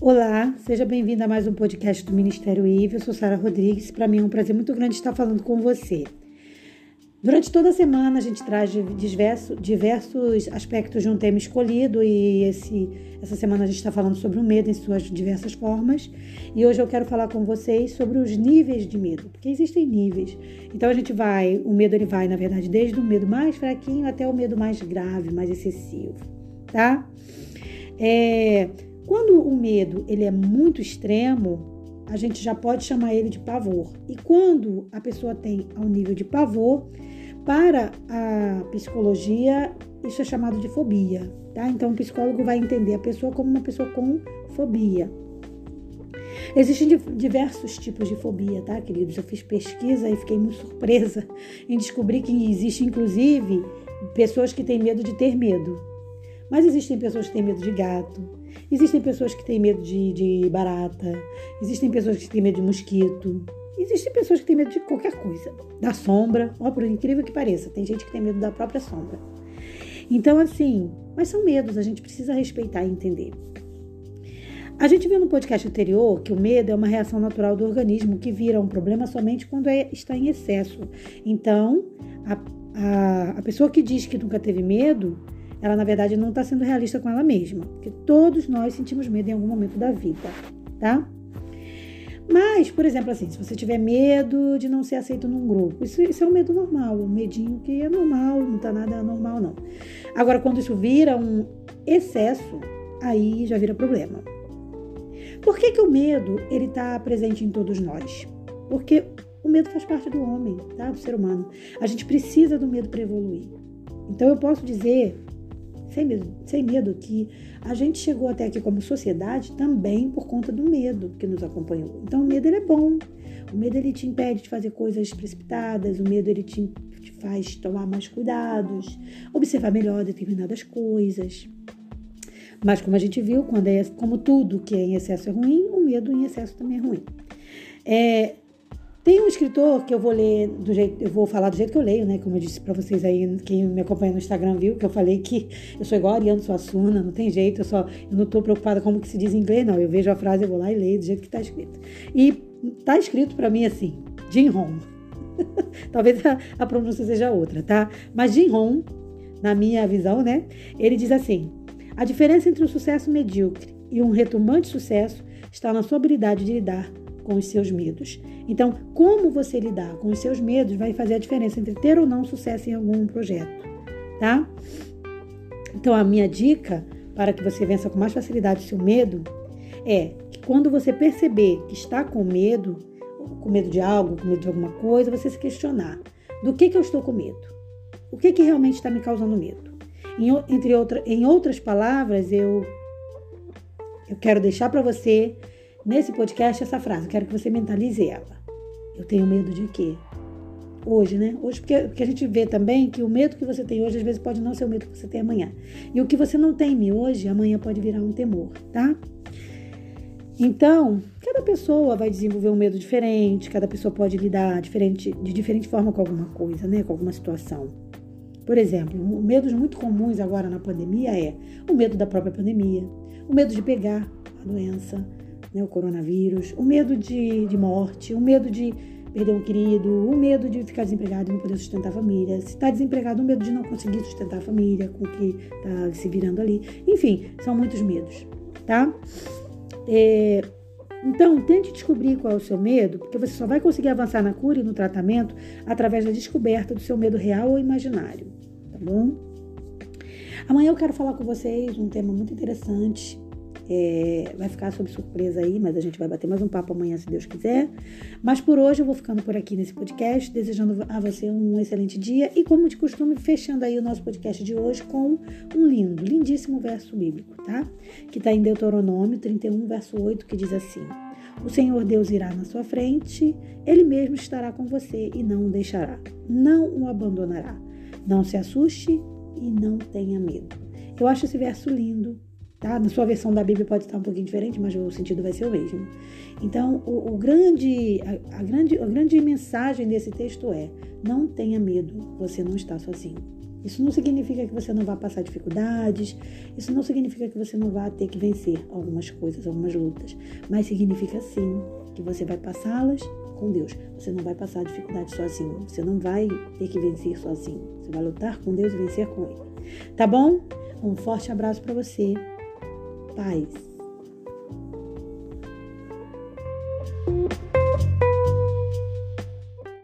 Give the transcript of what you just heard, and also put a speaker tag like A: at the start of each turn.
A: Olá, seja bem-vindo a mais um podcast do Ministério IVE. Eu sou Sara Rodrigues. Para mim é um prazer muito grande estar falando com você. Durante toda a semana a gente traz diverso, diversos aspectos de um tema escolhido e esse, essa semana a gente está falando sobre o medo em suas diversas formas e hoje eu quero falar com vocês sobre os níveis de medo, porque existem níveis. Então a gente vai, o medo ele vai na verdade desde o medo mais fraquinho até o medo mais grave, mais excessivo, tá? É, quando o medo ele é muito extremo, a gente já pode chamar ele de pavor. E quando a pessoa tem ao nível de pavor, para a psicologia, isso é chamado de fobia, tá? Então o psicólogo vai entender a pessoa como uma pessoa com fobia. Existem diversos tipos de fobia, tá, queridos? Eu fiz pesquisa e fiquei muito surpresa em descobrir que existe, inclusive, pessoas que têm medo de ter medo. Mas existem pessoas que têm medo de gato, existem pessoas que têm medo de, de barata, existem pessoas que têm medo de mosquito, existem pessoas que têm medo de qualquer coisa, da sombra, ó, por incrível que pareça, tem gente que tem medo da própria sombra. Então, assim, mas são medos, a gente precisa respeitar e entender. A gente viu no podcast anterior que o medo é uma reação natural do organismo que vira um problema somente quando é, está em excesso. Então, a, a, a pessoa que diz que nunca teve medo ela na verdade não está sendo realista com ela mesma, porque todos nós sentimos medo em algum momento da vida, tá? Mas, por exemplo, assim, se você tiver medo de não ser aceito num grupo, isso, isso é um medo normal, um medinho que é normal, não tá nada normal, não. Agora, quando isso vira um excesso, aí já vira problema. Por que, que o medo ele está presente em todos nós? Porque o medo faz parte do homem, tá? Do ser humano. A gente precisa do medo para evoluir. Então eu posso dizer sem medo, sem medo que a gente chegou até aqui como sociedade também por conta do medo que nos acompanhou. Então o medo ele é bom. O medo ele te impede de fazer coisas precipitadas, o medo ele te, te faz tomar mais cuidados, observar melhor determinadas coisas. Mas como a gente viu, quando é como tudo que é em excesso é ruim, o medo em excesso também é ruim. É, tem um escritor que eu vou ler do jeito, eu vou falar do jeito que eu leio, né? Como eu disse para vocês aí, quem me acompanha no Instagram viu que eu falei que eu sou igual a Ariano Suassuna, não tem jeito, eu só eu não tô preocupada como que se diz em inglês, não. Eu vejo a frase, eu vou lá e leio do jeito que tá escrito. E tá escrito para mim assim, Jim Hong. Talvez a, a pronúncia seja outra, tá? Mas Jim Hong, na minha visão, né? Ele diz assim: a diferença entre um sucesso medíocre e um retumbante sucesso está na sua habilidade de lidar com os seus medos. Então, como você lidar com os seus medos vai fazer a diferença entre ter ou não sucesso em algum projeto, tá? Então, a minha dica para que você vença com mais facilidade seu medo é que quando você perceber que está com medo, com medo de algo, com medo de alguma coisa, você se questionar: do que, que eu estou com medo? O que, que realmente está me causando medo? Em, entre outra, em outras palavras, eu, eu quero deixar para você nesse podcast essa frase. Quero que você mentalize ela. Eu tenho medo de quê? Hoje, né? Hoje, porque, porque a gente vê também que o medo que você tem hoje, às vezes, pode não ser o medo que você tem amanhã. E o que você não teme hoje, amanhã pode virar um temor, tá? Então, cada pessoa vai desenvolver um medo diferente, cada pessoa pode lidar diferente, de diferente forma com alguma coisa, né? Com alguma situação. Por exemplo, medos muito comuns agora na pandemia é o medo da própria pandemia, o medo de pegar a doença, né, o coronavírus, o medo de, de morte, o medo de perder um querido, o medo de ficar desempregado e não poder sustentar a família. Se está desempregado, o medo de não conseguir sustentar a família com o que está se virando ali. Enfim, são muitos medos, tá? É, então, tente descobrir qual é o seu medo, porque você só vai conseguir avançar na cura e no tratamento através da descoberta do seu medo real ou imaginário, tá bom? Amanhã eu quero falar com vocês um tema muito interessante é, vai ficar sob surpresa aí, mas a gente vai bater mais um papo amanhã, se Deus quiser. Mas por hoje eu vou ficando por aqui nesse podcast, desejando a você um excelente dia e, como de costume, fechando aí o nosso podcast de hoje com um lindo, lindíssimo verso bíblico, tá? Que está em Deuteronômio 31, verso 8, que diz assim: O Senhor Deus irá na sua frente, Ele mesmo estará com você e não o deixará, não o abandonará. Não se assuste e não tenha medo. Eu acho esse verso lindo, Tá? Na sua versão da Bíblia pode estar um pouquinho diferente, mas o sentido vai ser o mesmo. Então, o, o grande, a, a, grande, a grande mensagem desse texto é: não tenha medo, você não está sozinho. Isso não significa que você não vai passar dificuldades, isso não significa que você não vai ter que vencer algumas coisas, algumas lutas, mas significa sim que você vai passá-las com Deus. Você não vai passar dificuldade sozinho, você não vai ter que vencer sozinho. Você vai lutar com Deus e vencer com Ele. Tá bom? Um forte abraço para você. Paz.